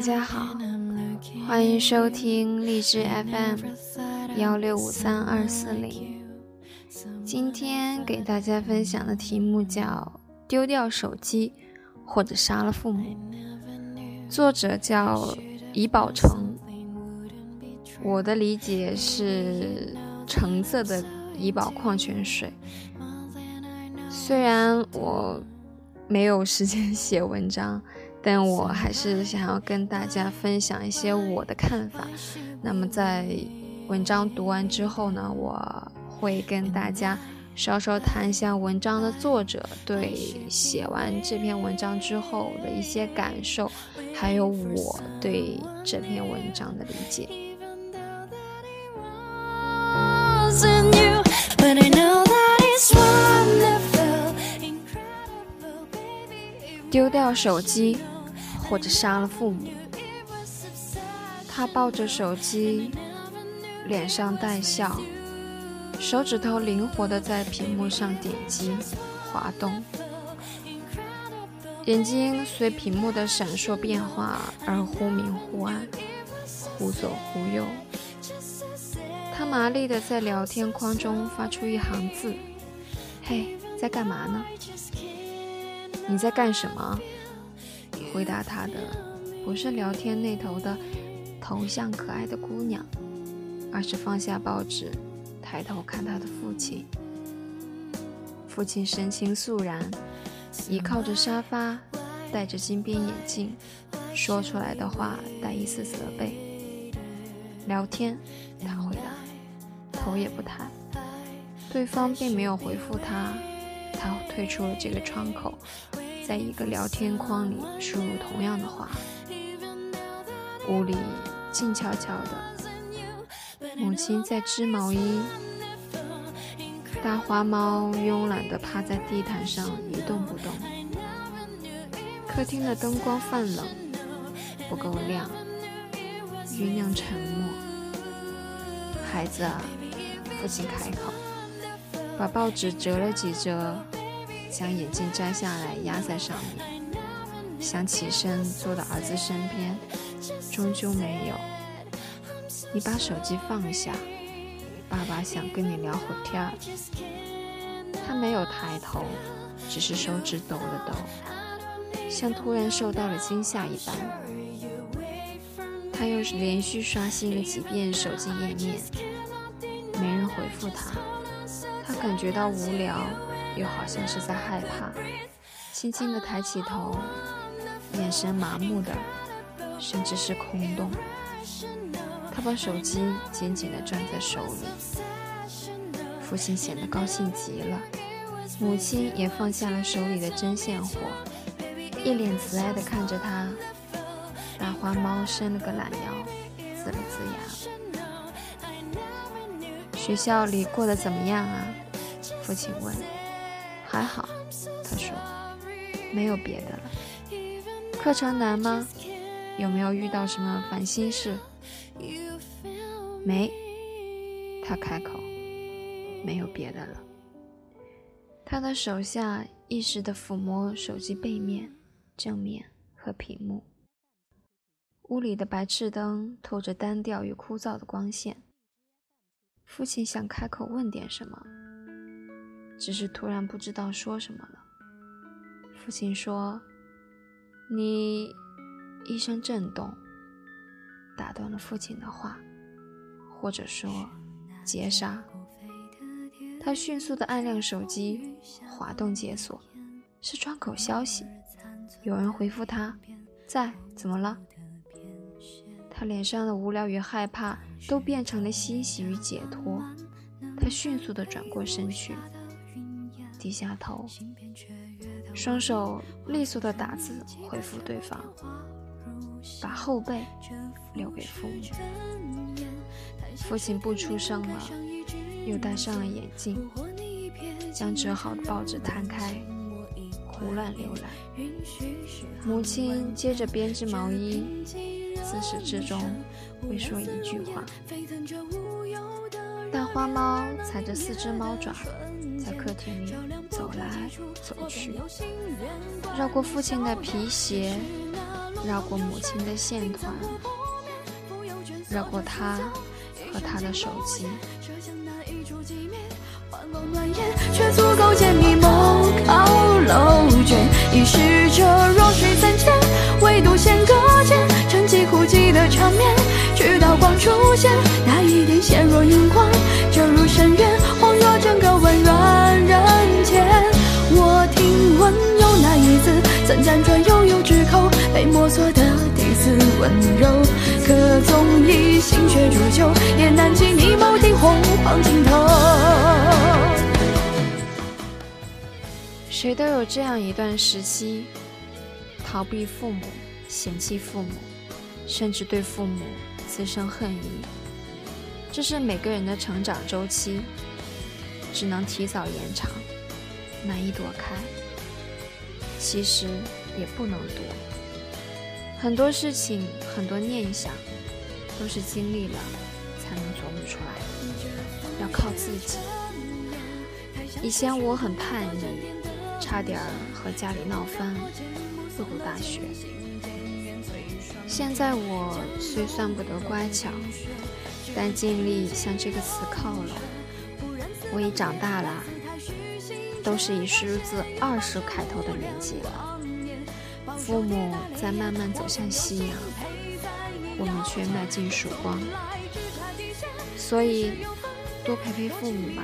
家好，欢迎收听荔枝 FM 幺六五三二四零。今天给大家分享的题目叫“丢掉手机或者杀了父母”，作者叫怡宝成。我的理解是橙色的怡宝矿泉水。虽然我没有时间写文章。但我还是想要跟大家分享一些我的看法。那么在文章读完之后呢，我会跟大家稍稍谈一下文章的作者对写完这篇文章之后的一些感受，还有我对这篇文章的理解。丢掉手机。或者杀了父母。他抱着手机，脸上带笑，手指头灵活地在屏幕上点击、滑动，眼睛随屏幕的闪烁变化而忽明忽暗、忽左忽右。他麻利地在聊天框中发出一行字：“嘿，在干嘛呢？你在干什么？”回答他的不是聊天那头的头像可爱的姑娘，而是放下报纸，抬头看他的父亲。父亲神情肃然，倚靠着沙发，戴着金边眼镜，说出来的话带一丝责备。聊天，他回答，头也不抬。对方并没有回复他，他退出了这个窗口。在一个聊天框里输入同样的话，屋里静悄悄的。母亲在织毛衣，大花猫慵懒地趴在地毯上一动不动。客厅的灯光泛冷，不够亮，酝酿沉默。孩子啊，父亲开口，把报纸折了几折。将眼镜摘下来压在上面，想起身坐到儿子身边，终究没有。你把手机放下，爸爸想跟你聊会天儿。他没有抬头，只是手指抖了抖，像突然受到了惊吓一般。他又是连续刷新了几遍手机页面，没人回复他，他感觉到无聊。又好像是在害怕，轻轻地抬起头，眼神麻木的，甚至是空洞。他把手机紧紧地攥在手里，父亲显得高兴极了，母亲也放下了手里的针线活，一脸慈爱地看着他。大花猫伸了个懒腰，呲了呲牙。学校里过得怎么样啊？父亲问。还好，他说，没有别的了。课程难吗？有没有遇到什么烦心事？没，他开口，没有别的了。他的手下一时的抚摸手机背面、正面和屏幕。屋里的白炽灯透着单调与枯燥的光线。父亲想开口问点什么。只是突然不知道说什么了。父亲说：“你。”一声震动打断了父亲的话，或者说截杀。他迅速地按亮手机，滑动解锁，是窗口消息，有人回复他：“在，怎么了？”他脸上的无聊与害怕都变成了欣喜与解脱。他迅速地转过身去。低下头，双手利索的打字回复对方，把后背留给父母。父亲不出声了，又戴上了眼镜，将折好的报纸摊开，胡乱浏览。母亲接着编织毛衣，自始至终未说一句话。大花猫踩着四只猫爪。在客厅里走走来走去，绕过父亲的皮鞋，绕过母亲的线团，绕过他和他的手机。却足够见你梦靠楼卷，已是这弱水三千，唯独弦隔间，沉寂孤寂的场面，直到光出现，那一点纤弱荧光，折入深渊，整个温暖人间。我听闻有那一字，曾辗转悠悠之口，被摸索的第四温柔，可纵以心血煮酒，也难及你眸底红黄尽头。谁都有这样一段时期，逃避父母，嫌弃父母，甚至对父母滋生恨意。这是每个人的成长周期，只能提早延长，难以躲开。其实也不能躲，很多事情，很多念想，都是经历了才能琢磨出来的，要靠自己。以前我很叛逆。差点和家里闹翻，不读大学。现在我虽算不得乖巧，但尽力向这个词靠拢。我已长大了，都是以数字二十开头的年纪了。父母在慢慢走向夕阳，我们却迈进曙光。所以，多陪陪父母吧。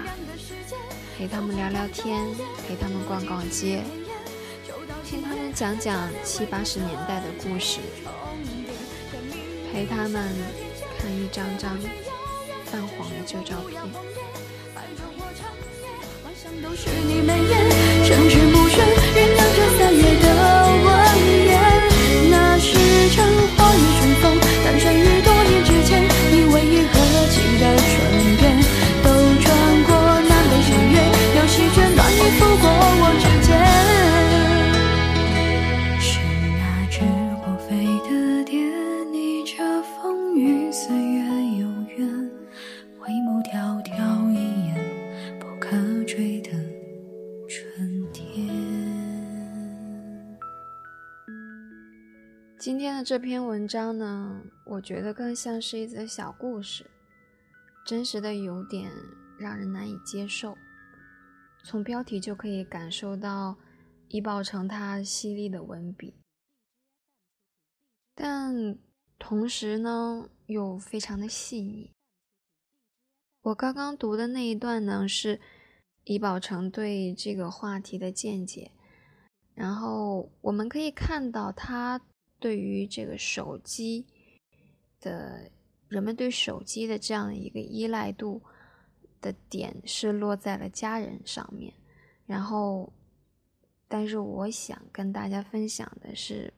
陪他们聊聊天，陪他们逛逛街，听他们讲讲七八十年代的故事，陪他们看一张张泛黄的旧照片。那的这篇文章呢，我觉得更像是一则小故事，真实的有点让人难以接受。从标题就可以感受到易宝成他犀利的文笔，但同时呢又非常的细腻。我刚刚读的那一段呢是易宝成对这个话题的见解，然后我们可以看到他。对于这个手机的人们对手机的这样的一个依赖度的点是落在了家人上面，然后，但是我想跟大家分享的是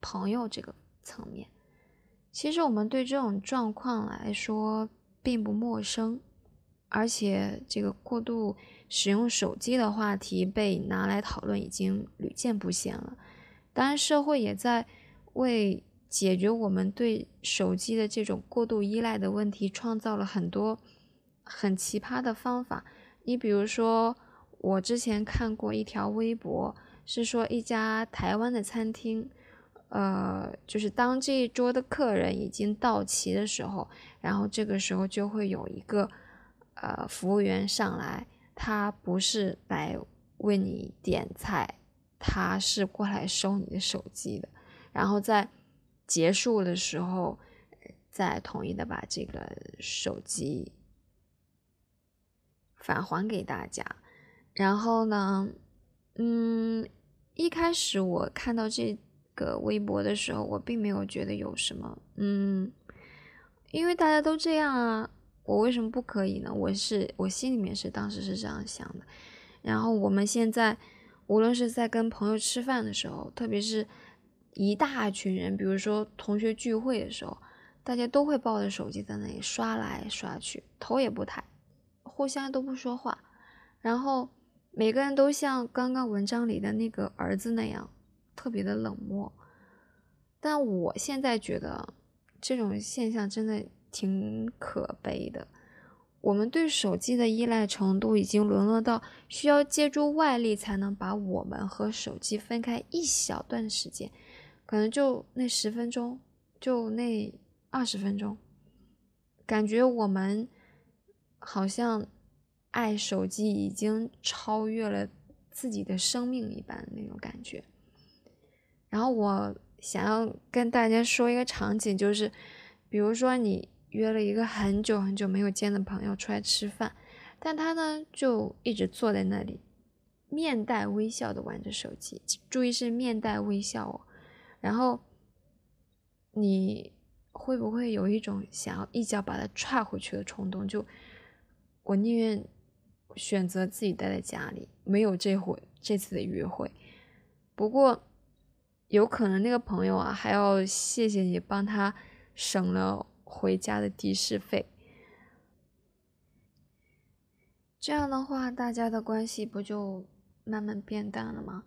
朋友这个层面。其实我们对这种状况来说并不陌生，而且这个过度使用手机的话题被拿来讨论已经屡见不鲜了。当然，社会也在为解决我们对手机的这种过度依赖的问题，创造了很多很奇葩的方法。你比如说，我之前看过一条微博，是说一家台湾的餐厅，呃，就是当这一桌的客人已经到齐的时候，然后这个时候就会有一个呃服务员上来，他不是来为你点菜。他是过来收你的手机的，然后在结束的时候，再统一的把这个手机返还给大家。然后呢，嗯，一开始我看到这个微博的时候，我并没有觉得有什么，嗯，因为大家都这样啊，我为什么不可以呢？我是我心里面是当时是这样想的。然后我们现在。无论是在跟朋友吃饭的时候，特别是一大群人，比如说同学聚会的时候，大家都会抱着手机在那里刷来刷去，头也不抬，互相都不说话，然后每个人都像刚刚文章里的那个儿子那样，特别的冷漠。但我现在觉得这种现象真的挺可悲的。我们对手机的依赖程度已经沦落到需要借助外力才能把我们和手机分开一小段时间，可能就那十分钟，就那二十分钟，感觉我们好像爱手机已经超越了自己的生命一般那种感觉。然后我想要跟大家说一个场景，就是比如说你。约了一个很久很久没有见的朋友出来吃饭，但他呢就一直坐在那里，面带微笑的玩着手机。注意是面带微笑哦。然后你会不会有一种想要一脚把他踹回去的冲动？就我宁愿选择自己待在家里，没有这回这次的约会。不过有可能那个朋友啊还要谢谢你帮他省了。回家的的士费，这样的话，大家的关系不就慢慢变淡了吗？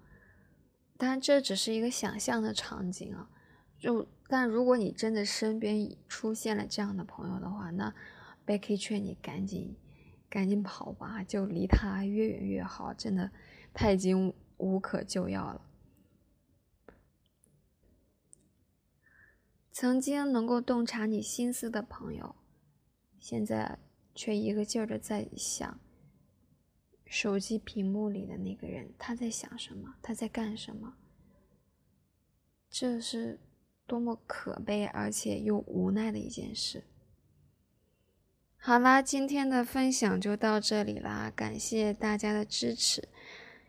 当然，这只是一个想象的场景啊。就但如果你真的身边出现了这样的朋友的话，那 Becky 劝你赶紧赶紧跑吧，就离他越远越好。真的，他已经无可救药了。曾经能够洞察你心思的朋友，现在却一个劲儿的在想手机屏幕里的那个人，他在想什么？他在干什么？这是多么可悲而且又无奈的一件事。好啦，今天的分享就到这里啦，感谢大家的支持。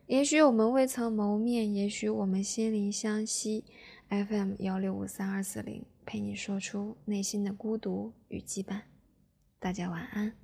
也许我们未曾谋面，也许我们心灵相惜。FM 幺六五三二四零。陪你说出内心的孤独与羁绊，大家晚安。